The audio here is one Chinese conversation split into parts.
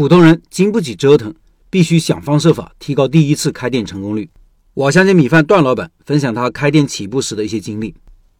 普通人经不起折腾，必须想方设法提高第一次开店成功率。我相信米饭段老板分享他开店起步时的一些经历。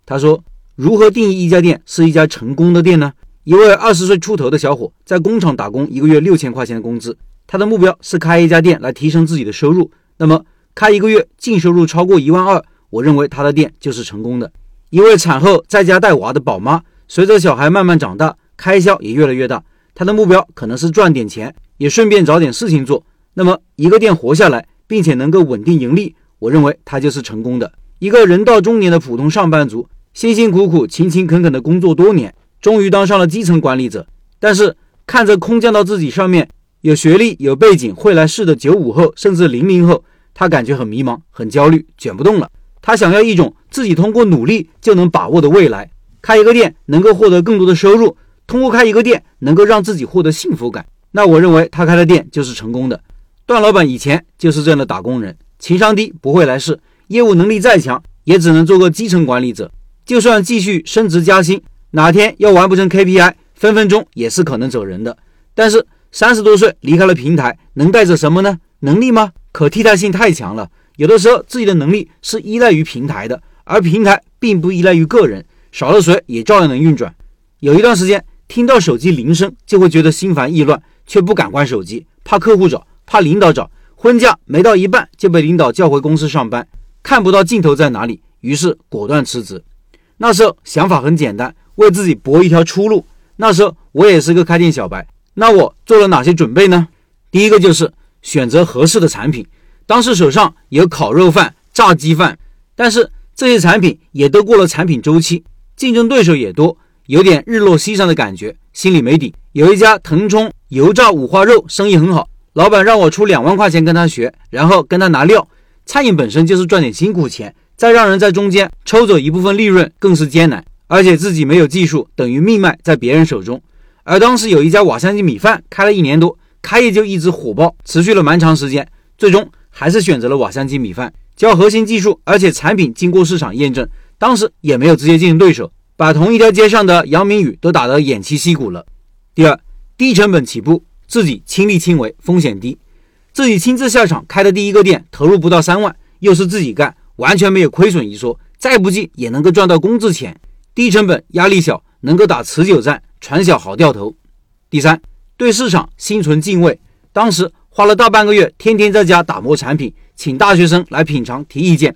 他说：“如何定义一家店是一家成功的店呢？”一位二十岁出头的小伙在工厂打工，一个月六千块钱的工资，他的目标是开一家店来提升自己的收入。那么，开一个月净收入超过一万二，我认为他的店就是成功的。一位产后在家带娃的宝妈，随着小孩慢慢长大，开销也越来越大，他的目标可能是赚点钱，也顺便找点事情做。那么，一个店活下来，并且能够稳定盈利。我认为他就是成功的。一个人到中年的普通上班族，辛辛苦苦、勤勤恳恳的工作多年，终于当上了基层管理者。但是看着空降到自己上面有学历、有背景、会来事的九五后甚至零零后，他感觉很迷茫、很焦虑，卷不动了。他想要一种自己通过努力就能把握的未来。开一个店能够获得更多的收入，通过开一个店能够让自己获得幸福感。那我认为他开的店就是成功的。段老板以前就是这样的打工人。情商低，不会来事，业务能力再强，也只能做个基层管理者。就算继续升职加薪，哪天要完不成 KPI，分分钟也是可能走人的。但是三十多岁离开了平台，能带着什么呢？能力吗？可替代性太强了。有的时候自己的能力是依赖于平台的，而平台并不依赖于个人，少了谁也照样能运转。有一段时间，听到手机铃声就会觉得心烦意乱，却不敢关手机，怕客户找，怕领导找。婚假没到一半就被领导叫回公司上班，看不到尽头在哪里，于是果断辞职。那时候想法很简单，为自己搏一条出路。那时候我也是个开店小白，那我做了哪些准备呢？第一个就是选择合适的产品。当时手上有烤肉饭、炸鸡饭，但是这些产品也都过了产品周期，竞争对手也多，有点日落西山的感觉，心里没底。有一家腾冲油炸五花肉，生意很好。老板让我出两万块钱跟他学，然后跟他拿料。餐饮本身就是赚点辛苦钱，再让人在中间抽走一部分利润，更是艰难。而且自己没有技术，等于命脉在别人手中。而当时有一家瓦香鸡米饭开了一年多，开业就一直火爆，持续了蛮长时间。最终还是选择了瓦香鸡米饭，教核心技术，而且产品经过市场验证，当时也没有直接竞争对手，把同一条街上的杨明宇都打得偃旗息鼓了。第二，低成本起步。自己亲力亲为，风险低。自己亲自下场开的第一个店，投入不到三万，又是自己干，完全没有亏损一说。再不济也能够赚到工资钱，低成本，压力小，能够打持久战，船小好掉头。第三，对市场心存敬畏。当时花了大半个月，天天在家打磨产品，请大学生来品尝提意见。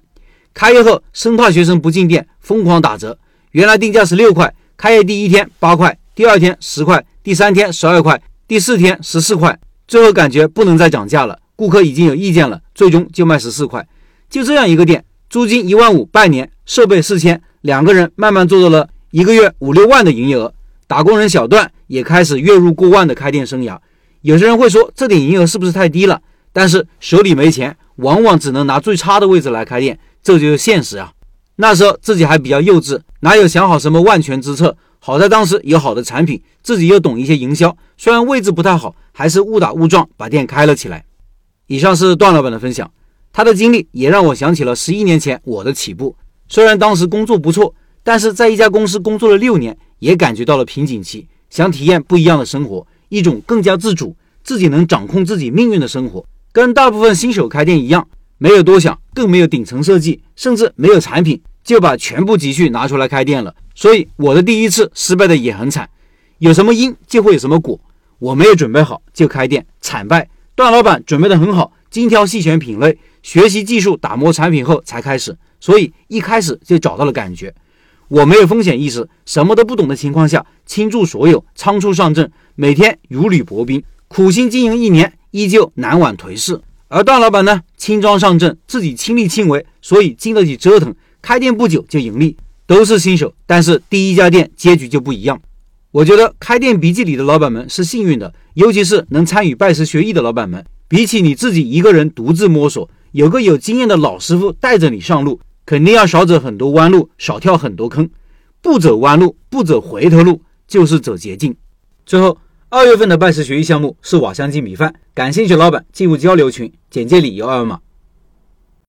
开业后生怕学生不进店，疯狂打折。原来定价是六块，开业第一天八块，第二天十块，第三天十二块。第四天十四块，最后感觉不能再涨价了，顾客已经有意见了，最终就卖十四块。就这样一个店，租金一万五，半年设备四千，两个人慢慢做到了。一个月五六万的营业额。打工人小段也开始月入过万的开店生涯。有些人会说这点营业额是不是太低了？但是手里没钱，往往只能拿最差的位置来开店，这就是现实啊。那时候自己还比较幼稚，哪有想好什么万全之策？好在当时有好的产品，自己又懂一些营销，虽然位置不太好，还是误打误撞把店开了起来。以上是段老板的分享，他的经历也让我想起了十一年前我的起步。虽然当时工作不错，但是在一家公司工作了六年，也感觉到了瓶颈期，想体验不一样的生活，一种更加自主、自己能掌控自己命运的生活。跟大部分新手开店一样，没有多想，更没有顶层设计，甚至没有产品，就把全部积蓄拿出来开店了。所以我的第一次失败的也很惨，有什么因就会有什么果。我没有准备好就开店，惨败。段老板准备的很好，精挑细选品类，学习技术，打磨产品后才开始，所以一开始就找到了感觉。我没有风险意识，什么都不懂的情况下倾注所有，仓促上阵，每天如履薄冰，苦心经营一年，依旧难挽颓势。而段老板呢，轻装上阵，自己亲力亲为，所以经得起折腾，开店不久就盈利。都是新手，但是第一家店结局就不一样。我觉得开店笔记里的老板们是幸运的，尤其是能参与拜师学艺的老板们。比起你自己一个人独自摸索，有个有经验的老师傅带着你上路，肯定要少走很多弯路，少跳很多坑。不走弯路，不走回头路，就是走捷径。最后，二月份的拜师学艺项目是瓦香鸡米饭，感兴趣老板进入交流群，简介里有二维码。